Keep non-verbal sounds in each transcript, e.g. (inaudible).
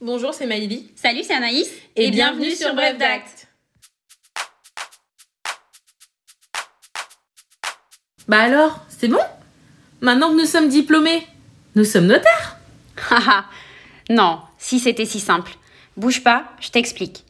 Bonjour, c'est Maïli. Salut, c'est Anaïs. Et, bienvenue, sur Bref d'Acte. Bah alors, c'est bon? Maintenant que nous sommes diplômés, nous sommes notaires? (laughs) Haha, non, si c'était si simple. Bouge pas, je t'explique.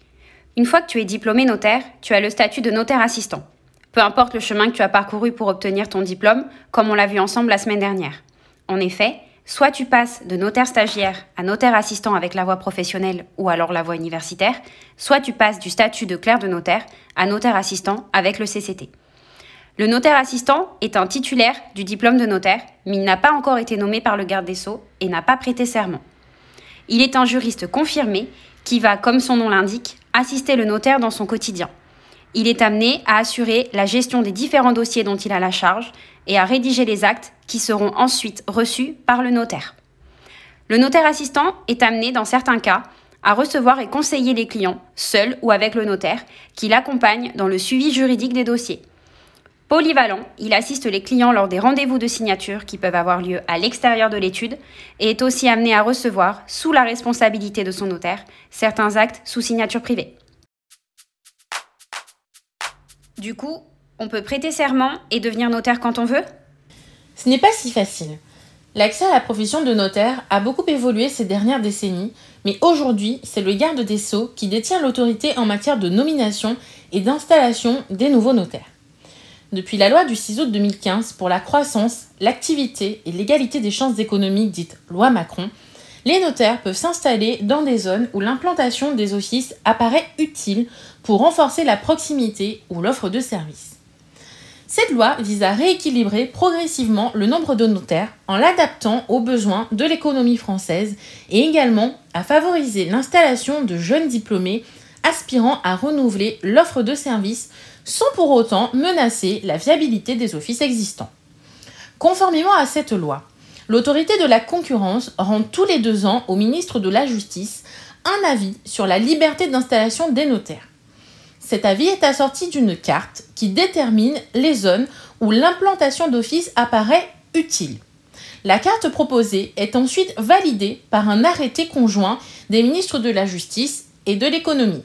Une fois que tu es diplômé notaire, tu as le statut de notaire assistant. Peu importe le chemin que tu as parcouru pour obtenir ton diplôme, comme on l'a vu ensemble la semaine dernière. En effet, soit tu passes de notaire stagiaire à notaire assistant avec la voie professionnelle ou alors la voie universitaire, soit tu passes du statut de clerc de notaire à notaire assistant avec le CCT. Le notaire assistant est un titulaire du diplôme de notaire, mais il n'a pas encore été nommé par le garde des sceaux et n'a pas prêté serment. Il est un juriste confirmé qui va, comme son nom l'indique, assister le notaire dans son quotidien. Il est amené à assurer la gestion des différents dossiers dont il a la charge et à rédiger les actes qui seront ensuite reçus par le notaire. Le notaire assistant est amené, dans certains cas, à recevoir et conseiller les clients, seul ou avec le notaire, qui l'accompagne dans le suivi juridique des dossiers. Polyvalent, il assiste les clients lors des rendez-vous de signature qui peuvent avoir lieu à l'extérieur de l'étude et est aussi amené à recevoir, sous la responsabilité de son notaire, certains actes sous signature privée. Du coup, on peut prêter serment et devenir notaire quand on veut? Ce n'est pas si facile. L'accès à la profession de notaire a beaucoup évolué ces dernières décennies, mais aujourd'hui, c'est le garde des sceaux qui détient l'autorité en matière de nomination et d'installation des nouveaux notaires. Depuis la loi du 6 août 2015 pour la croissance, l'activité et l'égalité des chances économiques dite loi Macron, les notaires peuvent s'installer dans des zones où l'implantation des offices apparaît utile pour renforcer la proximité ou l'offre de services. Cette loi vise à rééquilibrer progressivement le nombre de notaires en l'adaptant aux besoins de l'économie française et également à favoriser l'installation de jeunes diplômés aspirant à renouveler l'offre de services sans pour autant menacer la viabilité des offices existants. Conformément à cette loi, l'autorité de la concurrence rend tous les deux ans au ministre de la Justice un avis sur la liberté d'installation des notaires. Cet avis est assorti d'une carte qui détermine les zones où l'implantation d'office apparaît utile. La carte proposée est ensuite validée par un arrêté conjoint des ministres de la Justice et de l'économie.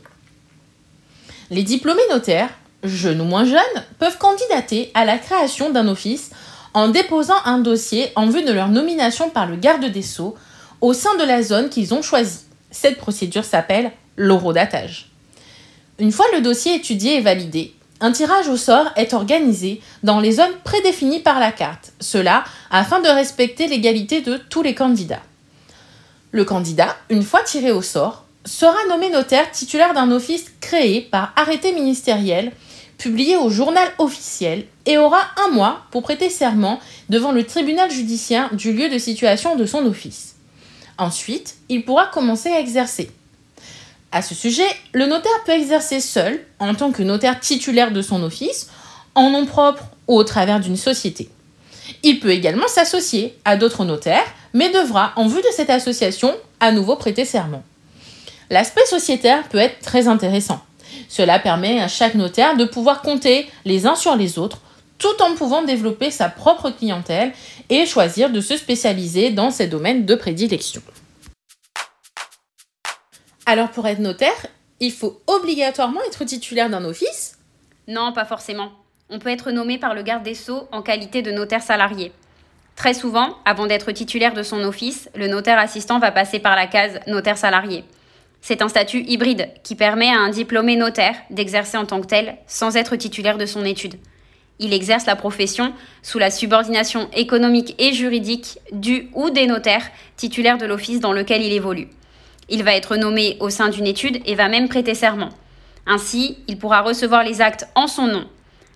Les diplômés notaires jeunes ou moins jeunes, peuvent candidater à la création d'un office en déposant un dossier en vue de leur nomination par le garde des sceaux au sein de la zone qu'ils ont choisie. Cette procédure s'appelle l'horodatage. Une fois le dossier étudié et validé, un tirage au sort est organisé dans les zones prédéfinies par la carte, cela afin de respecter l'égalité de tous les candidats. Le candidat, une fois tiré au sort, sera nommé notaire titulaire d'un office créé par arrêté ministériel publié au journal officiel et aura un mois pour prêter serment devant le tribunal judiciaire du lieu de situation de son office. Ensuite, il pourra commencer à exercer. À ce sujet, le notaire peut exercer seul, en tant que notaire titulaire de son office, en nom propre ou au travers d'une société. Il peut également s'associer à d'autres notaires, mais devra, en vue de cette association, à nouveau prêter serment. L'aspect sociétaire peut être très intéressant. Cela permet à chaque notaire de pouvoir compter les uns sur les autres tout en pouvant développer sa propre clientèle et choisir de se spécialiser dans ses domaines de prédilection. Alors pour être notaire, il faut obligatoirement être titulaire d'un office? Non, pas forcément. On peut être nommé par le garde des sceaux en qualité de notaire salarié. Très souvent, avant d'être titulaire de son office, le notaire assistant va passer par la case notaire salarié. C'est un statut hybride qui permet à un diplômé notaire d'exercer en tant que tel sans être titulaire de son étude. Il exerce la profession sous la subordination économique et juridique du ou des notaires titulaires de l'office dans lequel il évolue. Il va être nommé au sein d'une étude et va même prêter serment. Ainsi, il pourra recevoir les actes en son nom.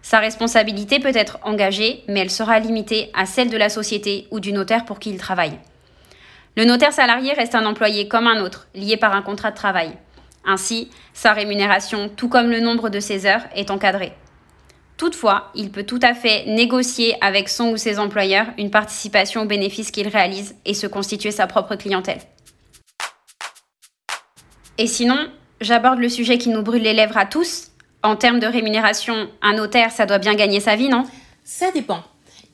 Sa responsabilité peut être engagée, mais elle sera limitée à celle de la société ou du notaire pour qui il travaille. Le notaire salarié reste un employé comme un autre, lié par un contrat de travail. Ainsi, sa rémunération, tout comme le nombre de ses heures, est encadrée. Toutefois, il peut tout à fait négocier avec son ou ses employeurs une participation aux bénéfices qu'il réalise et se constituer sa propre clientèle. Et sinon, j'aborde le sujet qui nous brûle les lèvres à tous. En termes de rémunération, un notaire, ça doit bien gagner sa vie, non? Ça dépend.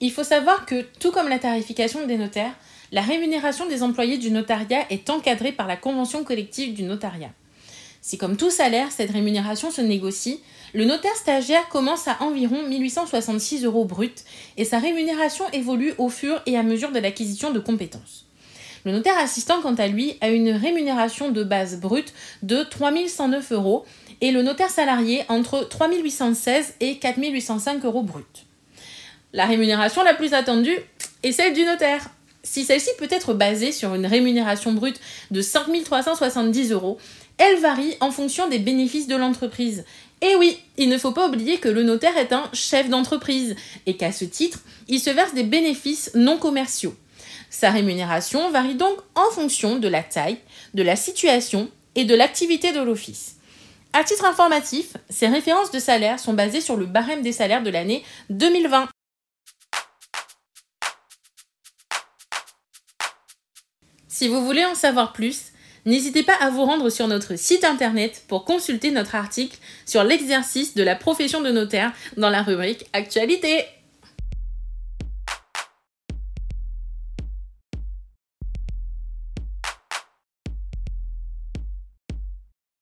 Il faut savoir que, tout comme la tarification des notaires, la rémunération des employés du notariat est encadrée par la convention collective du notariat. Si comme tout salaire, cette rémunération se négocie, le notaire stagiaire commence à environ 1866 euros brut et sa rémunération évolue au fur et à mesure de l'acquisition de compétences. Le notaire assistant, quant à lui, a une rémunération de base brute de 3109 euros et le notaire salarié entre 3816 et 4805 euros brut. La rémunération la plus attendue est celle du notaire. Si celle-ci peut être basée sur une rémunération brute de 5370 euros, elle varie en fonction des bénéfices de l'entreprise. Et oui, il ne faut pas oublier que le notaire est un chef d'entreprise et qu'à ce titre, il se verse des bénéfices non commerciaux. Sa rémunération varie donc en fonction de la taille, de la situation et de l'activité de l'office. À titre informatif, ces références de salaire sont basées sur le barème des salaires de l'année 2020. Si vous voulez en savoir plus, n'hésitez pas à vous rendre sur notre site internet pour consulter notre article sur l'exercice de la profession de notaire dans la rubrique Actualité.